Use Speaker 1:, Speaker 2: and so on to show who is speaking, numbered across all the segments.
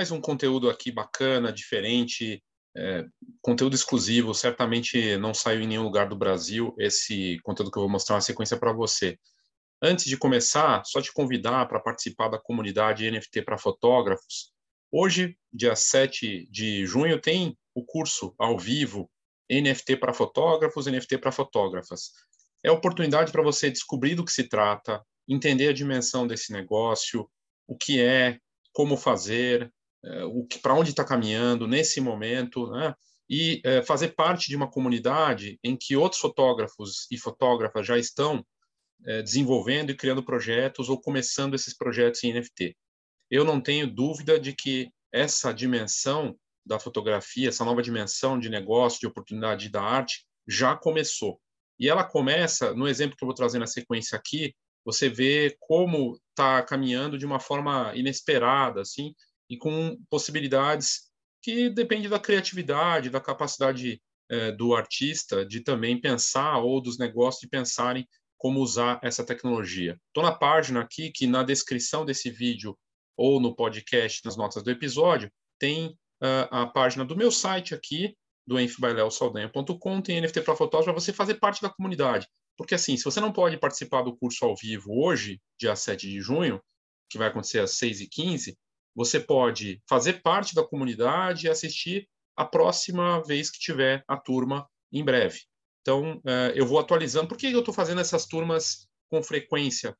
Speaker 1: mais um conteúdo aqui bacana, diferente, é, conteúdo exclusivo, certamente não saiu em nenhum lugar do Brasil esse conteúdo que eu vou mostrar uma sequência para você. Antes de começar, só te convidar para participar da comunidade NFT para fotógrafos. Hoje, dia 7 de junho, tem o curso ao vivo NFT para fotógrafos, NFT para fotógrafas. É oportunidade para você descobrir do que se trata, entender a dimensão desse negócio, o que é, como fazer, o que para onde está caminhando nesse momento, né? e é, fazer parte de uma comunidade em que outros fotógrafos e fotógrafas já estão é, desenvolvendo e criando projetos ou começando esses projetos em NFT. Eu não tenho dúvida de que essa dimensão da fotografia, essa nova dimensão de negócio, de oportunidade da arte, já começou. E ela começa, no exemplo que eu vou trazer na sequência aqui, você vê como está caminhando de uma forma inesperada, assim, e com possibilidades que depende da criatividade, da capacidade é, do artista de também pensar ou dos negócios de pensarem como usar essa tecnologia. Estou na página aqui que na descrição desse vídeo ou no podcast, nas notas do episódio, tem uh, a página do meu site aqui, do enfbaileosaldanha.com, tem NFT para fotógrafo, para você fazer parte da comunidade. Porque assim, se você não pode participar do curso ao vivo hoje, dia 7 de junho, que vai acontecer às 6h15, você pode fazer parte da comunidade e assistir a próxima vez que tiver a turma em breve. Então, é, eu vou atualizando. Por que eu estou fazendo essas turmas com frequência?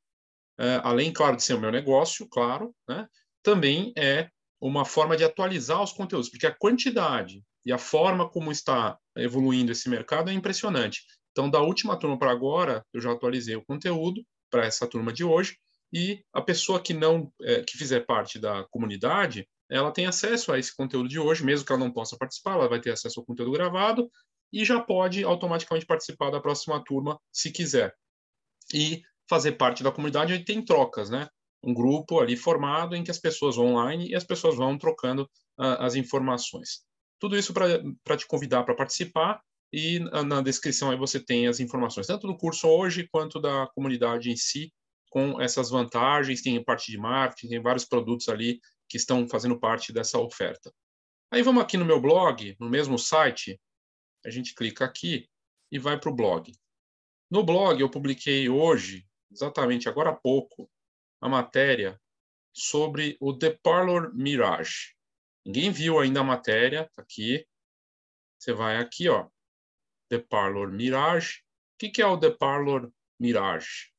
Speaker 1: É, além, claro, de ser o meu negócio, claro, né? também é uma forma de atualizar os conteúdos, porque a quantidade e a forma como está evoluindo esse mercado é impressionante. Então, da última turma para agora, eu já atualizei o conteúdo para essa turma de hoje, e a pessoa que não é, que fizer parte da comunidade ela tem acesso a esse conteúdo de hoje, mesmo que ela não possa participar, ela vai ter acesso ao conteúdo gravado e já pode automaticamente participar da próxima turma, se quiser. E fazer parte da comunidade onde tem trocas, né? Um grupo ali formado em que as pessoas vão online e as pessoas vão trocando uh, as informações. Tudo isso para te convidar para participar e na descrição aí você tem as informações, tanto do curso hoje quanto da comunidade em si, com essas vantagens, tem parte de marketing, tem vários produtos ali que estão fazendo parte dessa oferta. Aí vamos aqui no meu blog, no mesmo site, a gente clica aqui e vai para o blog. No blog eu publiquei hoje, exatamente agora há pouco, a matéria sobre o The Parlor Mirage. Ninguém viu ainda a matéria, tá aqui. Você vai aqui, ó, The Parlor Mirage. O que, que é o The Parlor Mirage?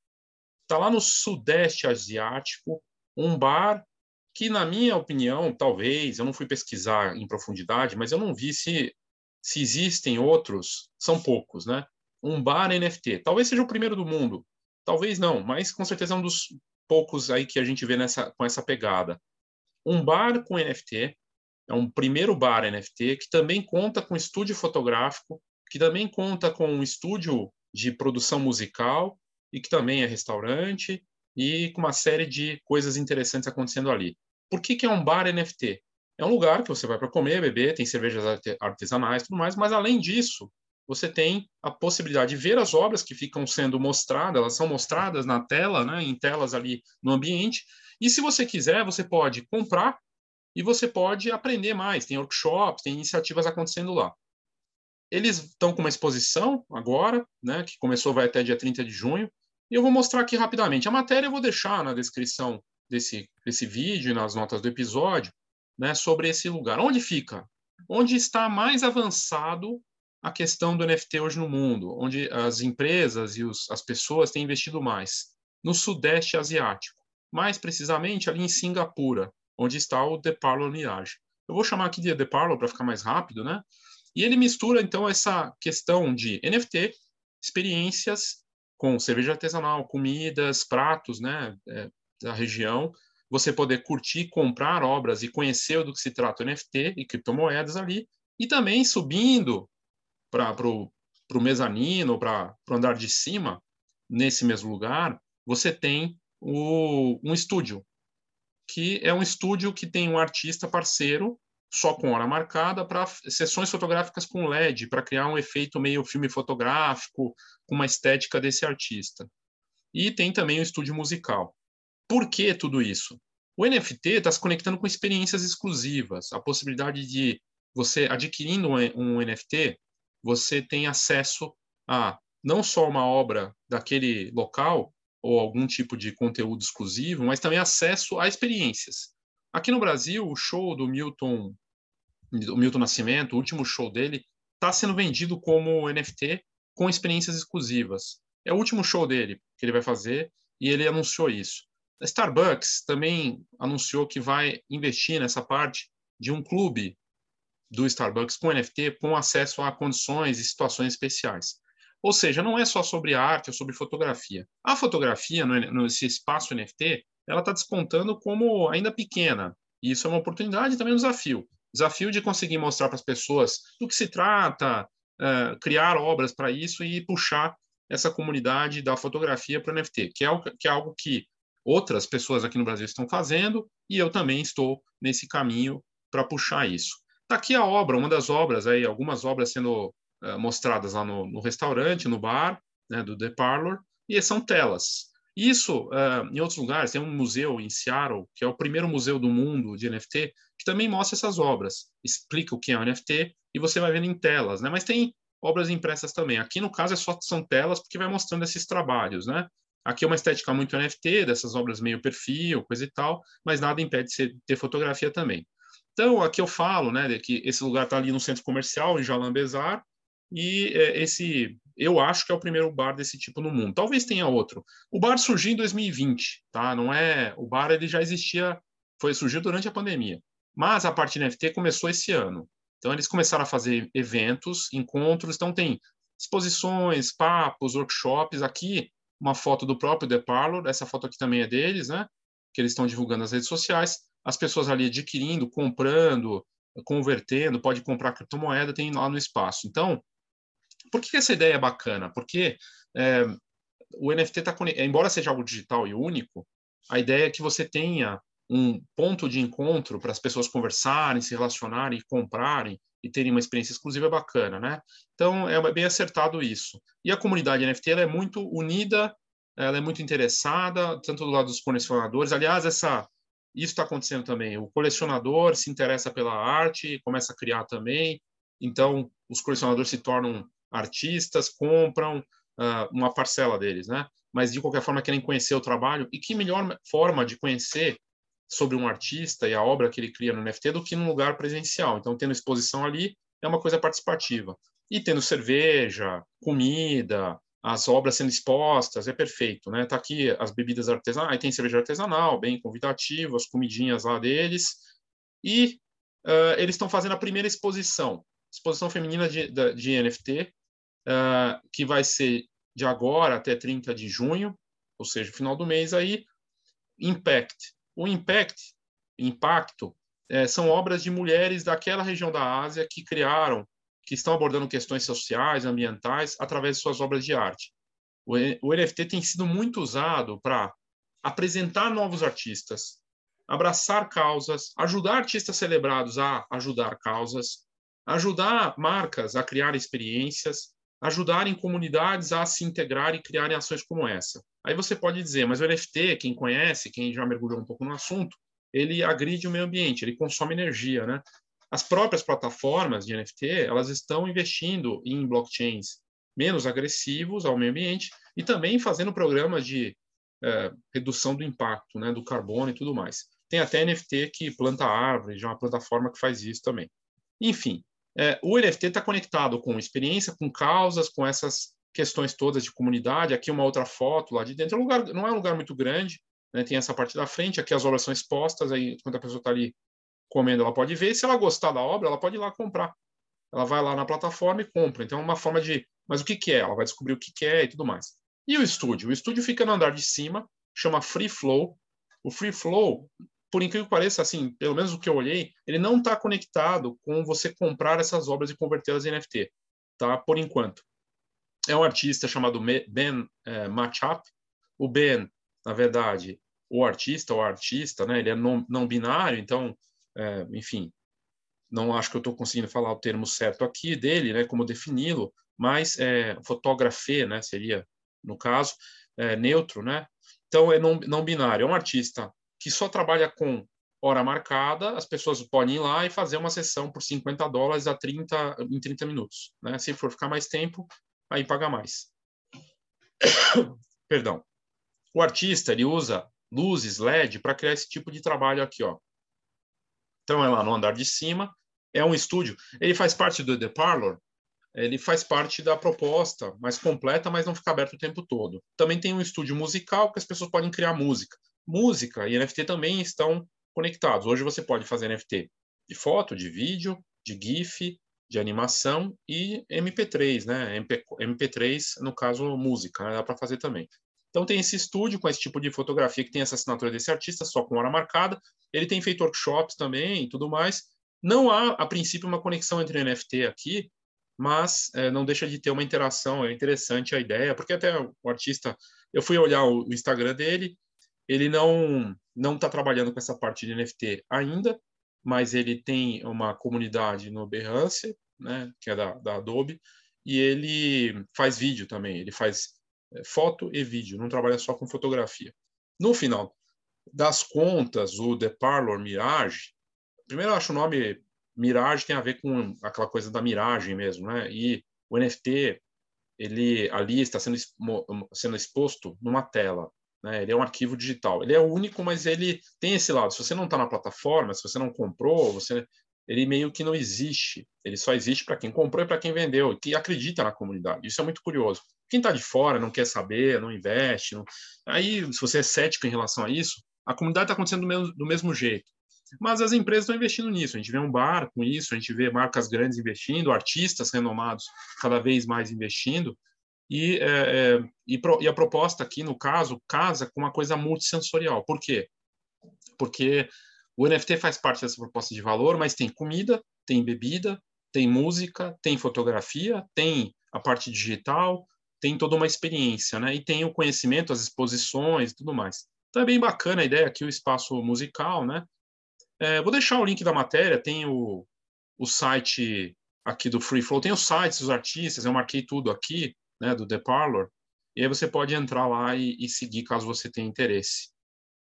Speaker 1: Está lá no Sudeste Asiático, um bar que, na minha opinião, talvez, eu não fui pesquisar em profundidade, mas eu não vi se, se existem outros, são poucos, né? Um bar NFT. Talvez seja o primeiro do mundo, talvez não, mas com certeza é um dos poucos aí que a gente vê nessa, com essa pegada. Um bar com NFT, é um primeiro bar NFT, que também conta com estúdio fotográfico, que também conta com um estúdio de produção musical e que também é restaurante e com uma série de coisas interessantes acontecendo ali. Por que, que é um bar NFT? É um lugar que você vai para comer, beber, tem cervejas artesanais tudo mais, mas além disso, você tem a possibilidade de ver as obras que ficam sendo mostradas, elas são mostradas na tela, né, em telas ali no ambiente, e se você quiser, você pode comprar e você pode aprender mais, tem workshops, tem iniciativas acontecendo lá. Eles estão com uma exposição agora, né, que começou, vai até dia 30 de junho, e eu vou mostrar aqui rapidamente. A matéria eu vou deixar na descrição desse, desse vídeo, nas notas do episódio, né, sobre esse lugar. Onde fica? Onde está mais avançado a questão do NFT hoje no mundo, onde as empresas e os, as pessoas têm investido mais? No Sudeste Asiático, mais precisamente ali em Singapura, onde está o The Parlor Mirage. Eu vou chamar aqui de The Parlor para ficar mais rápido, né? E ele mistura então essa questão de NFT, experiências com cerveja artesanal, comidas, pratos, né, é, da região, você poder curtir, comprar obras e conhecer do que se trata o NFT e criptomoedas ali, e também subindo para o mezanino, para o andar de cima, nesse mesmo lugar, você tem o, um estúdio, que é um estúdio que tem um artista parceiro só com hora marcada para sessões fotográficas com LED, para criar um efeito meio filme fotográfico, com uma estética desse artista. E tem também o estúdio musical. Por que tudo isso? O NFT está se conectando com experiências exclusivas, a possibilidade de você adquirindo um NFT, você tem acesso a não só uma obra daquele local ou algum tipo de conteúdo exclusivo, mas também acesso a experiências. Aqui no Brasil, o show do Milton, do Milton Nascimento, o último show dele, está sendo vendido como NFT com experiências exclusivas. É o último show dele que ele vai fazer e ele anunciou isso. A Starbucks também anunciou que vai investir nessa parte de um clube do Starbucks com NFT, com acesso a condições e situações especiais. Ou seja, não é só sobre arte ou sobre fotografia. A fotografia, nesse espaço NFT, ela está despontando como ainda pequena. E isso é uma oportunidade e também um desafio. Desafio de conseguir mostrar para as pessoas do que se trata, uh, criar obras para isso e puxar essa comunidade da fotografia para o NFT, que é, algo, que é algo que outras pessoas aqui no Brasil estão fazendo e eu também estou nesse caminho para puxar isso. Está aqui a obra, uma das obras, aí, algumas obras sendo uh, mostradas lá no, no, restaurante, no bar, né, do The Parlor, e são telas. Isso, uh, em outros lugares, tem um museu em Seattle, que é o primeiro museu do mundo de NFT, que também mostra essas obras, explica o que é um NFT, e você vai vendo em telas, né? Mas tem obras impressas também. Aqui, no caso, é só são telas, porque vai mostrando esses trabalhos, né? Aqui é uma estética muito NFT, dessas obras meio perfil, coisa e tal, mas nada impede de ter fotografia também. Então, aqui eu falo, né, que esse lugar está ali no centro comercial, em Jalan Bezar, e é, esse, eu acho que é o primeiro bar desse tipo no mundo. Talvez tenha outro. O bar surgiu em 2020, tá? Não é, o bar ele já existia, foi surgiu durante a pandemia, mas a parte NFT começou esse ano. Então eles começaram a fazer eventos, encontros, então tem exposições, papos, workshops. Aqui uma foto do próprio The Parlor, essa foto aqui também é deles, né? Que eles estão divulgando nas redes sociais as pessoas ali adquirindo, comprando, convertendo, pode comprar criptomoeda, tem lá no espaço. Então, por que essa ideia é bacana? Porque é, o NFT está, embora seja algo digital e único, a ideia é que você tenha um ponto de encontro para as pessoas conversarem, se relacionarem, comprarem e terem uma experiência exclusiva bacana, né? Então é bem acertado isso. E a comunidade NFT ela é muito unida, ela é muito interessada, tanto do lado dos colecionadores. Aliás, essa isso está acontecendo também. O colecionador se interessa pela arte, começa a criar também. Então, os colecionadores se tornam artistas, compram uh, uma parcela deles, né? Mas, de qualquer forma, querem conhecer o trabalho. E que melhor forma de conhecer sobre um artista e a obra que ele cria no NFT do que num lugar presencial. Então, tendo exposição ali, é uma coisa participativa. E tendo cerveja, comida, as obras sendo expostas, é perfeito, né? Tá aqui as bebidas artesanais, tem cerveja artesanal, bem convidativo, as comidinhas lá deles, e uh, eles estão fazendo a primeira exposição, exposição feminina de, de NFT, uh, que vai ser de agora até 30 de junho, ou seja, final do mês aí, Impact. O Impact, impacto, é, são obras de mulheres daquela região da Ásia que criaram que estão abordando questões sociais, ambientais, através de suas obras de arte. O, o NFT tem sido muito usado para apresentar novos artistas, abraçar causas, ajudar artistas celebrados a ajudar causas, ajudar marcas a criar experiências, ajudarem comunidades a se integrar e criarem ações como essa. Aí você pode dizer, mas o NFT, quem conhece, quem já mergulhou um pouco no assunto, ele agride o meio ambiente, ele consome energia, né? As próprias plataformas de NFT, elas estão investindo em blockchains menos agressivos ao meio ambiente e também fazendo programas de é, redução do impacto, né, do carbono e tudo mais. Tem até NFT que planta árvores, já é uma plataforma que faz isso também. Enfim, é, o NFT está conectado com experiência, com causas, com essas questões todas de comunidade. Aqui uma outra foto lá de dentro. É um lugar, não é um lugar muito grande, né, tem essa parte da frente, aqui as obras são expostas, aí quando a pessoa está ali comendo, ela pode ver. Se ela gostar da obra, ela pode ir lá comprar. Ela vai lá na plataforma e compra. Então, é uma forma de. Mas o que, que é? Ela vai descobrir o que, que é e tudo mais. E o estúdio? O estúdio fica no andar de cima, chama Free Flow. O Free Flow, por incrível que pareça, assim, pelo menos o que eu olhei, ele não está conectado com você comprar essas obras e convertê-las em NFT, tá? Por enquanto. É um artista chamado Ben é, Machap. O Ben, na verdade, o artista ou artista, né? Ele é não, não binário, então é, enfim, não acho que eu estou conseguindo falar o termo certo aqui dele, né, como defini-lo, mas é, fotografê, né, seria, no caso, é, neutro, né? Então, é não, não binário, é um artista que só trabalha com hora marcada, as pessoas podem ir lá e fazer uma sessão por 50 dólares a 30, em 30 minutos. Né? Se for ficar mais tempo, aí paga mais. Perdão. O artista ele usa luzes LED para criar esse tipo de trabalho aqui, ó. Então é lá no andar de cima, é um estúdio. Ele faz parte do The Parlor, ele faz parte da proposta mais completa, mas não fica aberto o tempo todo. Também tem um estúdio musical que as pessoas podem criar música. Música e NFT também estão conectados. Hoje você pode fazer NFT de foto, de vídeo, de GIF, de animação e MP3, né? MP, MP3, no caso, música, né? dá para fazer também. Então tem esse estúdio com esse tipo de fotografia que tem essa assinatura desse artista, só com hora marcada. Ele tem feito workshops também e tudo mais. Não há, a princípio, uma conexão entre NFT aqui, mas é, não deixa de ter uma interação. É interessante a ideia, porque até o artista, eu fui olhar o, o Instagram dele, ele não não está trabalhando com essa parte de NFT ainda, mas ele tem uma comunidade no Behance, né, que é da, da Adobe, e ele faz vídeo também. Ele faz é, foto e vídeo, não trabalha só com fotografia. No final das contas, o The Parlor Mirage, primeiro eu acho o nome Mirage tem a ver com aquela coisa da miragem mesmo, né? E o NFT, ele ali está sendo, sendo exposto numa tela, né? Ele é um arquivo digital. Ele é único, mas ele tem esse lado. Se você não está na plataforma, se você não comprou, você ele meio que não existe. Ele só existe para quem comprou e para quem vendeu, que acredita na comunidade. Isso é muito curioso. Quem está de fora, não quer saber, não investe, não... aí se você é cético em relação a isso, a comunidade está acontecendo do mesmo, do mesmo jeito. Mas as empresas estão investindo nisso. A gente vê um bar com isso, a gente vê marcas grandes investindo, artistas renomados cada vez mais investindo. E, é, é, e, pro, e, a proposta aqui, no caso, casa com uma coisa multissensorial. Por quê? Porque o NFT faz parte dessa proposta de valor, mas tem comida, tem bebida, tem música, tem fotografia, tem a parte digital, tem toda uma experiência, né? E tem o conhecimento, as exposições e tudo mais. Então é bem bacana a ideia aqui, o espaço musical, né? É, vou deixar o link da matéria, tem o, o site aqui do Free Flow, tem os sites dos artistas, eu marquei tudo aqui, né, do The Parlor, e aí você pode entrar lá e, e seguir caso você tenha interesse.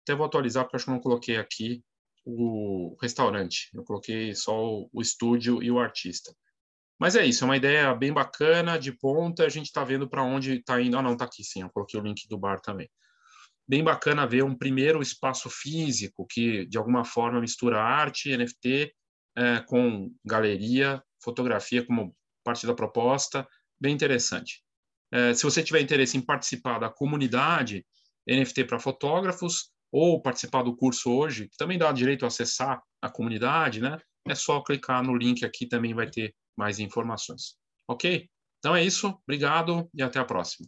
Speaker 1: Até vou atualizar, porque acho que não coloquei aqui o restaurante, eu coloquei só o, o estúdio e o artista. Mas é isso, é uma ideia bem bacana, de ponta, a gente está vendo para onde está indo. Ah, não, está aqui sim, eu coloquei o link do bar também. Bem bacana ver um primeiro espaço físico que, de alguma forma, mistura arte, NFT, é, com galeria, fotografia como parte da proposta, bem interessante. É, se você tiver interesse em participar da comunidade NFT para fotógrafos, ou participar do curso hoje, que também dá direito a acessar a comunidade, né? É só clicar no link aqui, também vai ter mais informações. Ok? Então é isso, obrigado e até a próxima.